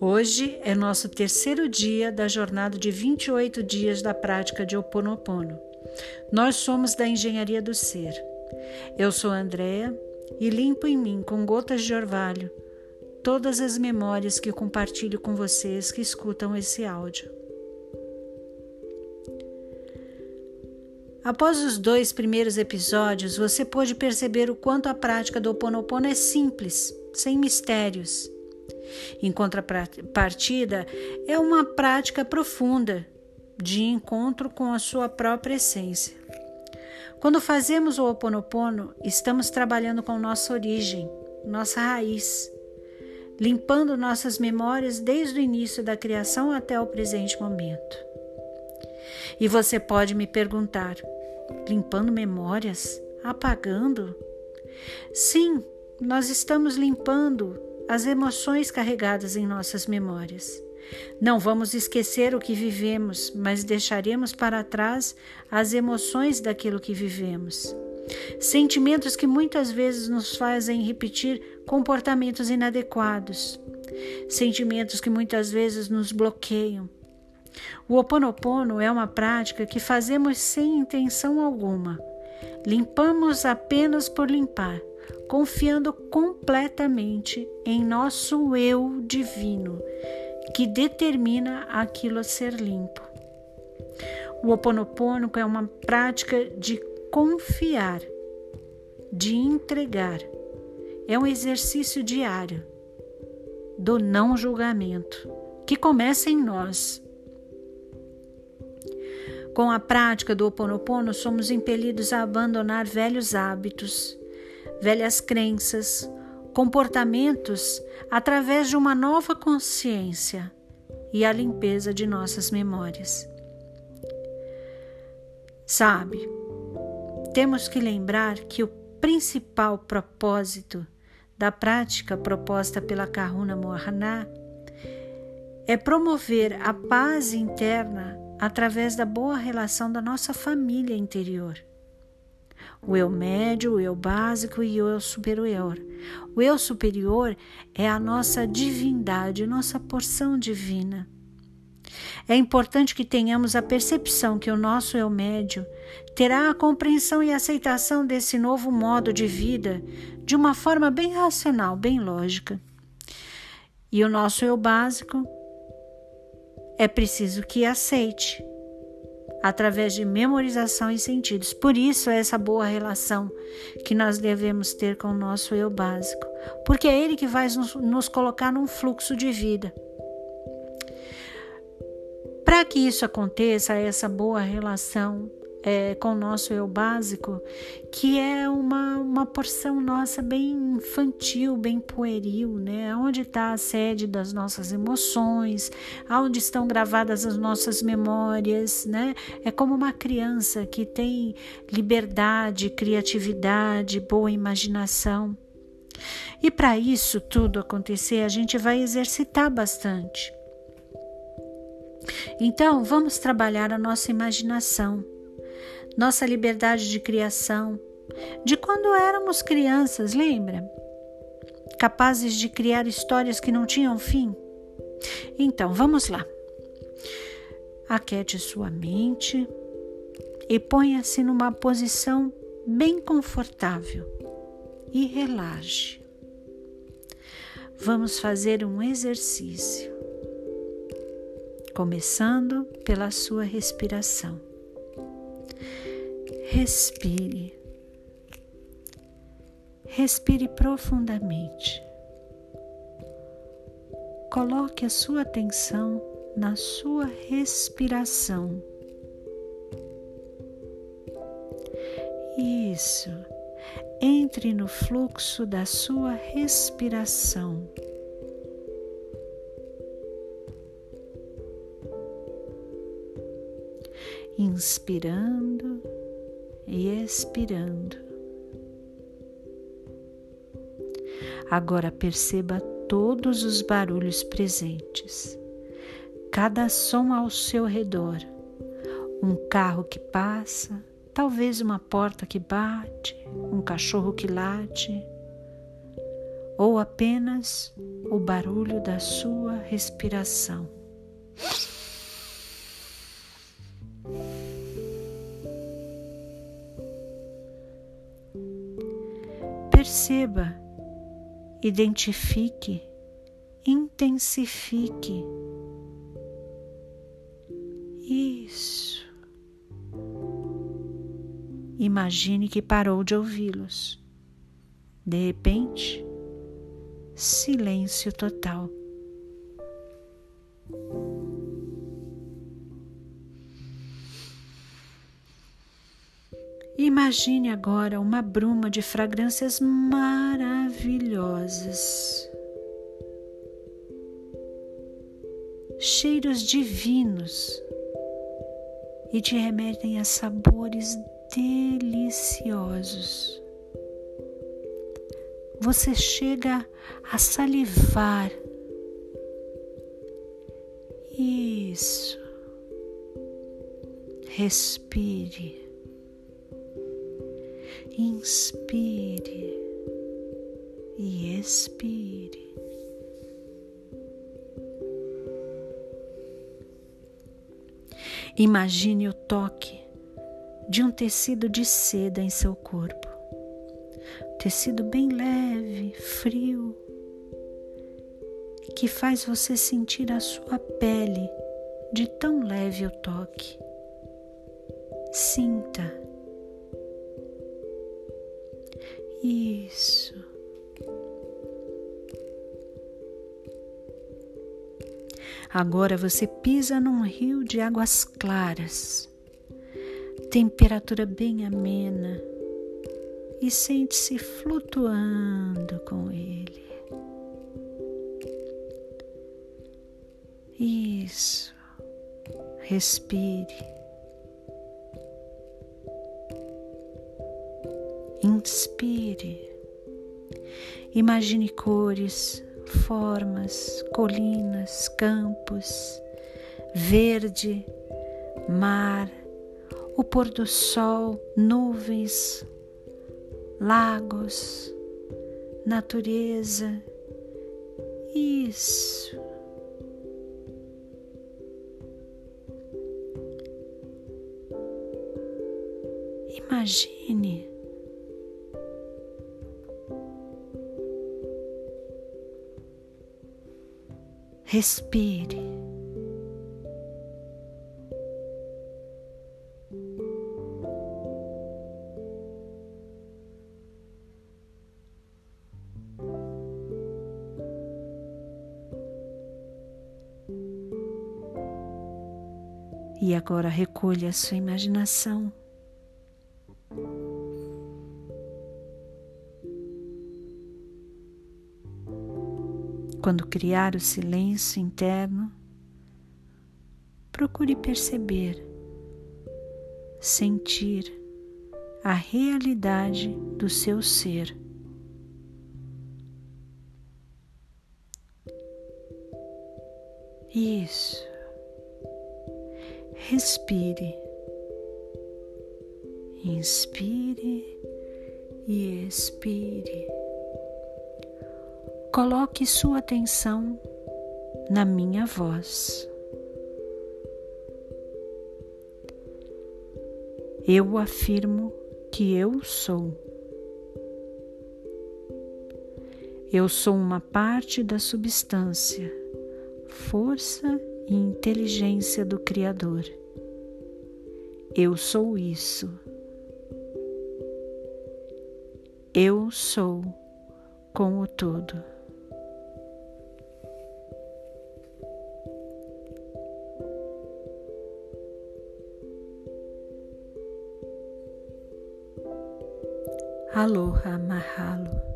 Hoje é nosso terceiro dia da jornada de 28 dias da prática de Ho Oponopono. Nós somos da Engenharia do Ser. Eu sou Andréa e limpo em mim com gotas de orvalho todas as memórias que compartilho com vocês que escutam esse áudio. Após os dois primeiros episódios, você pôde perceber o quanto a prática do Ho Oponopono é simples, sem mistérios em contrapartida, é uma prática profunda de encontro com a sua própria essência. Quando fazemos o Ho Oponopono, estamos trabalhando com nossa origem, nossa raiz, limpando nossas memórias desde o início da criação até o presente momento. E você pode me perguntar: limpando memórias? Apagando? Sim, nós estamos limpando as emoções carregadas em nossas memórias. Não vamos esquecer o que vivemos, mas deixaremos para trás as emoções daquilo que vivemos. Sentimentos que muitas vezes nos fazem repetir comportamentos inadequados. Sentimentos que muitas vezes nos bloqueiam. O Oponopono é uma prática que fazemos sem intenção alguma. Limpamos apenas por limpar confiando completamente em nosso eu divino, que determina aquilo a ser limpo. O Oponopono é uma prática de confiar, de entregar. É um exercício diário do não julgamento, que começa em nós. Com a prática do Ho Oponopono, somos impelidos a abandonar velhos hábitos, velhas crenças, comportamentos através de uma nova consciência e a limpeza de nossas memórias. Sabe, temos que lembrar que o principal propósito da prática proposta pela Karuna Mohana é promover a paz interna através da boa relação da nossa família interior o eu médio, o eu básico e o eu superior. O eu superior é a nossa divindade, nossa porção divina. É importante que tenhamos a percepção que o nosso eu médio terá a compreensão e aceitação desse novo modo de vida de uma forma bem racional, bem lógica. E o nosso eu básico é preciso que aceite através de memorização e sentidos. Por isso é essa boa relação que nós devemos ter com o nosso eu básico, porque é ele que vai nos, nos colocar num fluxo de vida. Para que isso aconteça, essa boa relação é, com o nosso eu básico, que é uma, uma porção nossa bem infantil, bem pueril, né? Onde está a sede das nossas emoções, onde estão gravadas as nossas memórias, né? É como uma criança que tem liberdade, criatividade, boa imaginação. E para isso tudo acontecer, a gente vai exercitar bastante. Então, vamos trabalhar a nossa imaginação nossa liberdade de criação, de quando éramos crianças, lembra? Capazes de criar histórias que não tinham fim? Então, vamos lá. Aquete sua mente e ponha-se numa posição bem confortável e relaxe. Vamos fazer um exercício, começando pela sua respiração. Respire. Respire profundamente. Coloque a sua atenção na sua respiração. Isso. Entre no fluxo da sua respiração. Inspirando e expirando. Agora perceba todos os barulhos presentes, cada som ao seu redor, um carro que passa, Talvez uma porta que bate, um cachorro que late, ou apenas o barulho da sua respiração. Perceba, identifique, intensifique. Isso. Imagine que parou de ouvi-los. De repente, silêncio total. Imagine agora uma bruma de fragrâncias maravilhosas, cheiros divinos e te remetem a sabores deliciosos. Você chega a salivar. Isso. Respire. Inspire e expire. Imagine o toque de um tecido de seda em seu corpo. Tecido bem leve, frio, que faz você sentir a sua pele de tão leve o toque. Sinta Agora você pisa num rio de águas claras, temperatura bem amena, e sente-se flutuando com ele. Isso. Respire. Inspire. Imagine cores, formas, colinas, campos, verde, mar, o pôr do sol, nuvens, lagos, natureza. Isso. Imagine Respire. E agora recolha a sua imaginação Quando criar o silêncio interno, procure perceber, sentir a realidade do seu ser. Isso. Respire. Inspire e expire. Coloque sua atenção na minha voz. Eu afirmo que eu sou. Eu sou uma parte da substância, força e inteligência do Criador. Eu sou isso. Eu sou com o todo. Aloha Mahalo.